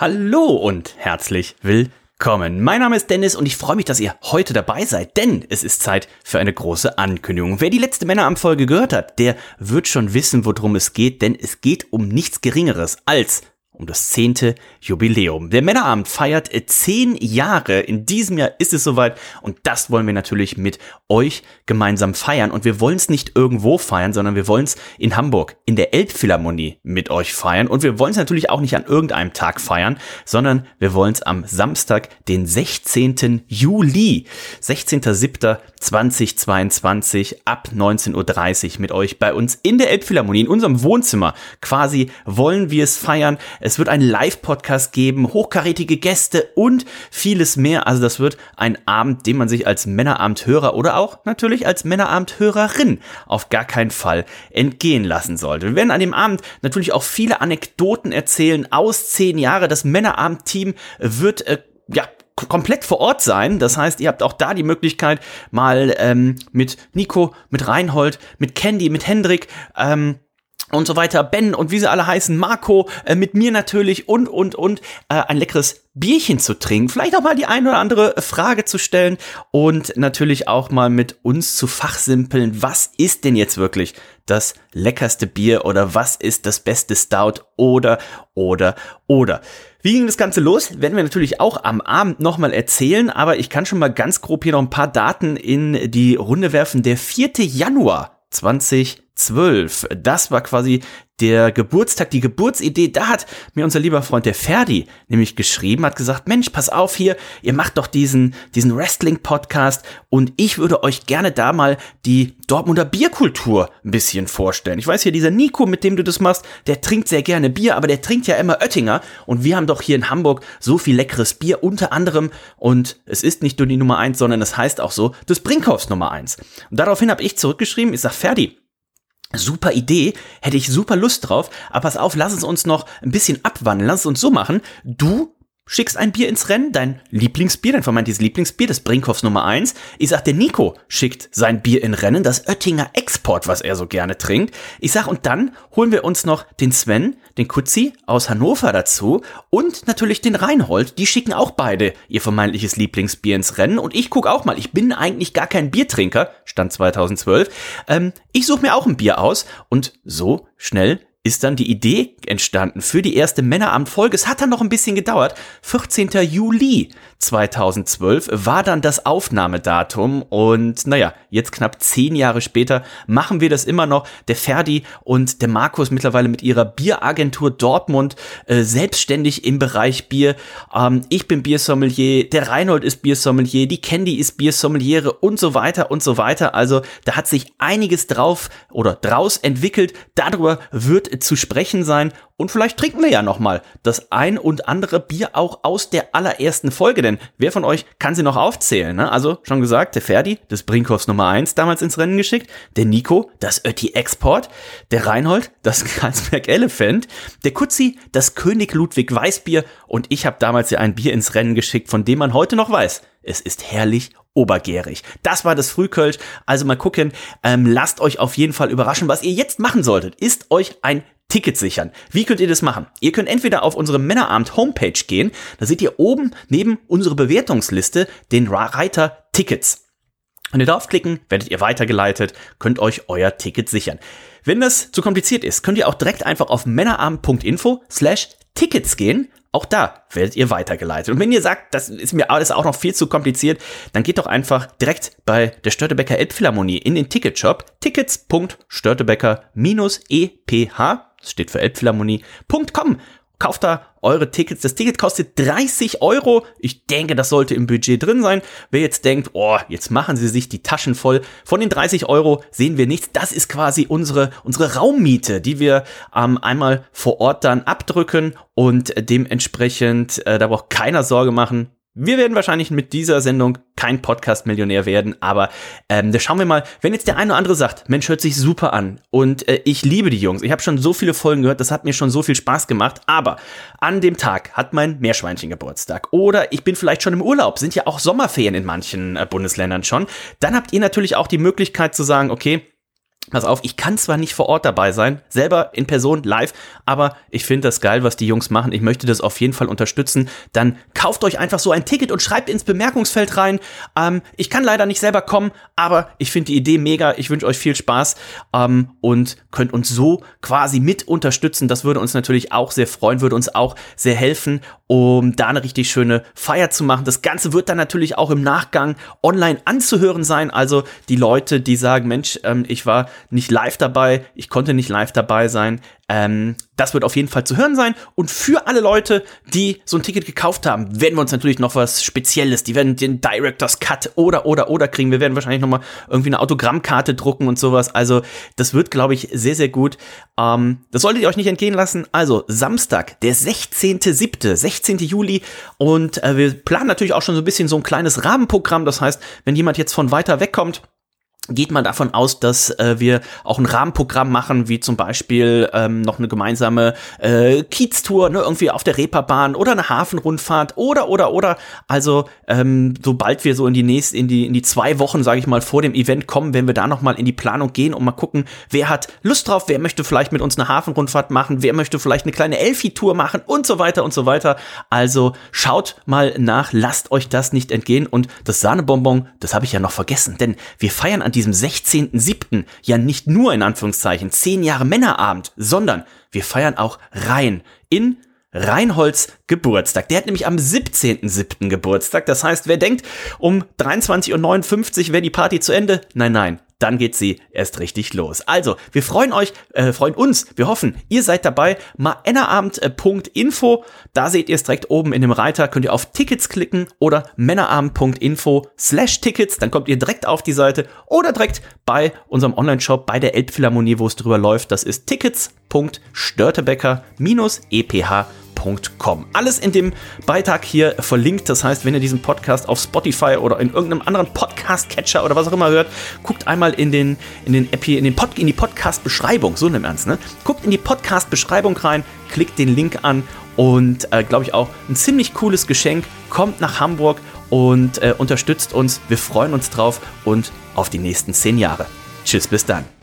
Hallo und herzlich willkommen. Mein Name ist Dennis und ich freue mich, dass ihr heute dabei seid, denn es ist Zeit für eine große Ankündigung. Wer die letzte Männeramtfolge gehört hat, der wird schon wissen, worum es geht, denn es geht um nichts Geringeres als um das zehnte Jubiläum. Der Männerabend feiert zehn Jahre. In diesem Jahr ist es soweit und das wollen wir natürlich mit euch gemeinsam feiern. Und wir wollen es nicht irgendwo feiern, sondern wir wollen es in Hamburg, in der Elbphilharmonie mit euch feiern. Und wir wollen es natürlich auch nicht an irgendeinem Tag feiern, sondern wir wollen es am Samstag, den 16. Juli, 16.07.2022 ab 19.30 Uhr mit euch bei uns in der Elbphilharmonie, in unserem Wohnzimmer. Quasi wollen wir es feiern. Es wird einen Live-Podcast geben, hochkarätige Gäste und vieles mehr. Also das wird ein Abend, den man sich als Männerabendhörer oder auch natürlich als Männerabendhörerin auf gar keinen Fall entgehen lassen sollte. Wir werden an dem Abend natürlich auch viele Anekdoten erzählen aus zehn Jahren. Das Männerabend-Team wird äh, ja komplett vor Ort sein. Das heißt, ihr habt auch da die Möglichkeit, mal ähm, mit Nico, mit Reinhold, mit Candy, mit Hendrik, ähm, und so weiter, Ben und wie sie alle heißen, Marco, äh, mit mir natürlich und, und, und, äh, ein leckeres Bierchen zu trinken, vielleicht auch mal die ein oder andere Frage zu stellen und natürlich auch mal mit uns zu fachsimpeln, was ist denn jetzt wirklich das leckerste Bier oder was ist das beste Stout oder, oder, oder. Wie ging das Ganze los? Werden wir natürlich auch am Abend nochmal erzählen, aber ich kann schon mal ganz grob hier noch ein paar Daten in die Runde werfen. Der 4. Januar 2012. Das war quasi der Geburtstag, die Geburtsidee. Da hat mir unser lieber Freund der Ferdi nämlich geschrieben, hat gesagt, Mensch, pass auf hier, ihr macht doch diesen, diesen Wrestling-Podcast und ich würde euch gerne da mal die Dortmunder Bierkultur ein bisschen vorstellen. Ich weiß hier, dieser Nico, mit dem du das machst, der trinkt sehr gerne Bier, aber der trinkt ja immer Oettinger und wir haben doch hier in Hamburg so viel leckeres Bier, unter anderem und es ist nicht nur die Nummer eins, sondern es heißt auch so, das Brinkhoffs Nummer eins. Und daraufhin habe ich zurückgeschrieben, ich sag, Ferdi, Super Idee, hätte ich super Lust drauf, aber pass auf, lass es uns noch ein bisschen abwandeln, lass es uns so machen. Du schickst ein Bier ins Rennen, dein Lieblingsbier, dein vermeintes Lieblingsbier, das Brinkhoffs Nummer eins. Ich sag, der Nico schickt sein Bier in Rennen, das Oettinger Export, was er so gerne trinkt. Ich sag, und dann holen wir uns noch den Sven, den Kutzi aus Hannover dazu und natürlich den Reinhold. Die schicken auch beide ihr vermeintliches Lieblingsbier ins Rennen und ich guck auch mal. Ich bin eigentlich gar kein Biertrinker, stand 2012. Ähm, ich suche mir auch ein Bier aus und so schnell ist dann die Idee entstanden für die erste Männerabend-Folge. Es hat dann noch ein bisschen gedauert. 14. Juli 2012 war dann das Aufnahmedatum und naja, jetzt knapp zehn Jahre später machen wir das immer noch. Der Ferdi und der Markus mittlerweile mit ihrer Bieragentur Dortmund äh, selbstständig im Bereich Bier. Ähm, ich bin Biersommelier, der Reinhold ist Biersommelier, die Candy ist Biersommeliere und so weiter und so weiter. Also da hat sich einiges drauf oder draus entwickelt. Darüber wird zu sprechen sein. Und vielleicht trinken wir ja nochmal das ein und andere Bier auch aus der allerersten Folge, denn wer von euch kann sie noch aufzählen? Ne? Also schon gesagt, der Ferdi, das Brinkhoffs Nummer 1 damals ins Rennen geschickt, der Nico, das Ötti Export, der Reinhold, das Karlsberg Elephant, der Kutzi, das König Ludwig Weißbier. Und ich habe damals ja ein Bier ins Rennen geschickt, von dem man heute noch weiß, es ist herrlich obergärig. Das war das Frühkölsch. Also mal gucken. Ähm, lasst euch auf jeden Fall überraschen. Was ihr jetzt machen solltet, ist euch ein Ticket sichern. Wie könnt ihr das machen? Ihr könnt entweder auf unsere Männerabend Homepage gehen. Da seht ihr oben neben unsere Bewertungsliste den Reiter Tickets. Wenn ihr darauf klicken, werdet ihr weitergeleitet, könnt euch euer Ticket sichern. Wenn das zu kompliziert ist, könnt ihr auch direkt einfach auf männerabend.info slash Tickets gehen auch da werdet ihr weitergeleitet. Und wenn ihr sagt, das ist mir alles auch noch viel zu kompliziert, dann geht doch einfach direkt bei der Störtebecker Elbphilharmonie in den Ticketshop tickets.störtebecker-eph, das steht für Elbphilharmonie.com Kauft da eure Tickets. Das Ticket kostet 30 Euro. Ich denke, das sollte im Budget drin sein. Wer jetzt denkt, oh, jetzt machen sie sich die Taschen voll. Von den 30 Euro sehen wir nichts. Das ist quasi unsere, unsere Raummiete, die wir ähm, einmal vor Ort dann abdrücken und dementsprechend, äh, da braucht keiner Sorge machen. Wir werden wahrscheinlich mit dieser Sendung kein Podcast-Millionär werden, aber ähm, da schauen wir mal, wenn jetzt der eine oder andere sagt, Mensch, hört sich super an und äh, ich liebe die Jungs, ich habe schon so viele Folgen gehört, das hat mir schon so viel Spaß gemacht, aber an dem Tag hat mein Meerschweinchen Geburtstag oder ich bin vielleicht schon im Urlaub, sind ja auch Sommerferien in manchen äh, Bundesländern schon, dann habt ihr natürlich auch die Möglichkeit zu sagen, okay, Pass auf, ich kann zwar nicht vor Ort dabei sein, selber in Person live, aber ich finde das geil, was die Jungs machen. Ich möchte das auf jeden Fall unterstützen. Dann kauft euch einfach so ein Ticket und schreibt ins Bemerkungsfeld rein. Ähm, ich kann leider nicht selber kommen, aber ich finde die Idee mega. Ich wünsche euch viel Spaß ähm, und könnt uns so quasi mit unterstützen. Das würde uns natürlich auch sehr freuen, würde uns auch sehr helfen, um da eine richtig schöne Feier zu machen. Das Ganze wird dann natürlich auch im Nachgang online anzuhören sein. Also die Leute, die sagen, Mensch, ähm, ich war nicht live dabei, ich konnte nicht live dabei sein. Ähm, das wird auf jeden Fall zu hören sein. Und für alle Leute, die so ein Ticket gekauft haben, werden wir uns natürlich noch was Spezielles. Die werden den Director's Cut oder, oder, oder kriegen. Wir werden wahrscheinlich noch mal irgendwie eine Autogrammkarte drucken und sowas. Also, das wird, glaube ich, sehr, sehr gut. Ähm, das solltet ihr euch nicht entgehen lassen. Also, Samstag, der 16.7., 16. Juli. Und äh, wir planen natürlich auch schon so ein bisschen so ein kleines Rahmenprogramm. Das heißt, wenn jemand jetzt von weiter weg kommt, geht man davon aus, dass äh, wir auch ein Rahmenprogramm machen, wie zum Beispiel ähm, noch eine gemeinsame äh, Kieztour, ne, irgendwie auf der Reeperbahn oder eine Hafenrundfahrt oder oder oder. Also ähm, sobald wir so in die nächste, in die in die zwei Wochen, sage ich mal, vor dem Event kommen, werden wir da noch mal in die Planung gehen und mal gucken, wer hat Lust drauf, wer möchte vielleicht mit uns eine Hafenrundfahrt machen, wer möchte vielleicht eine kleine Elfi-Tour machen und so weiter und so weiter. Also schaut mal nach, lasst euch das nicht entgehen und das Sahnebonbon, das habe ich ja noch vergessen, denn wir feiern an diesem 16.07. ja nicht nur in Anführungszeichen 10 Jahre Männerabend, sondern wir feiern auch rein in Reinholds Geburtstag. Der hat nämlich am 17.07. Geburtstag. Das heißt, wer denkt, um 23.59 Uhr wäre die Party zu Ende? Nein, nein dann geht sie erst richtig los. Also, wir freuen euch, äh, freuen uns, wir hoffen, ihr seid dabei. Männerabend.info, da seht ihr es direkt oben in dem Reiter, könnt ihr auf Tickets klicken oder männerabend.info slash Tickets, dann kommt ihr direkt auf die Seite oder direkt bei unserem Online-Shop bei der Elbphilharmonie, wo es drüber läuft. Das ist tickets.störtebecker-eph.com www.podcast.com. Alles in dem Beitrag hier verlinkt. Das heißt, wenn ihr diesen Podcast auf Spotify oder in irgendeinem anderen Podcast-Catcher oder was auch immer hört, guckt einmal in den, in den App hier, in, den Pod, in die Podcast-Beschreibung. So nimmt Ernst, ne? Guckt in die Podcast-Beschreibung rein, klickt den Link an und äh, glaube ich auch ein ziemlich cooles Geschenk. Kommt nach Hamburg und äh, unterstützt uns. Wir freuen uns drauf und auf die nächsten zehn Jahre. Tschüss, bis dann.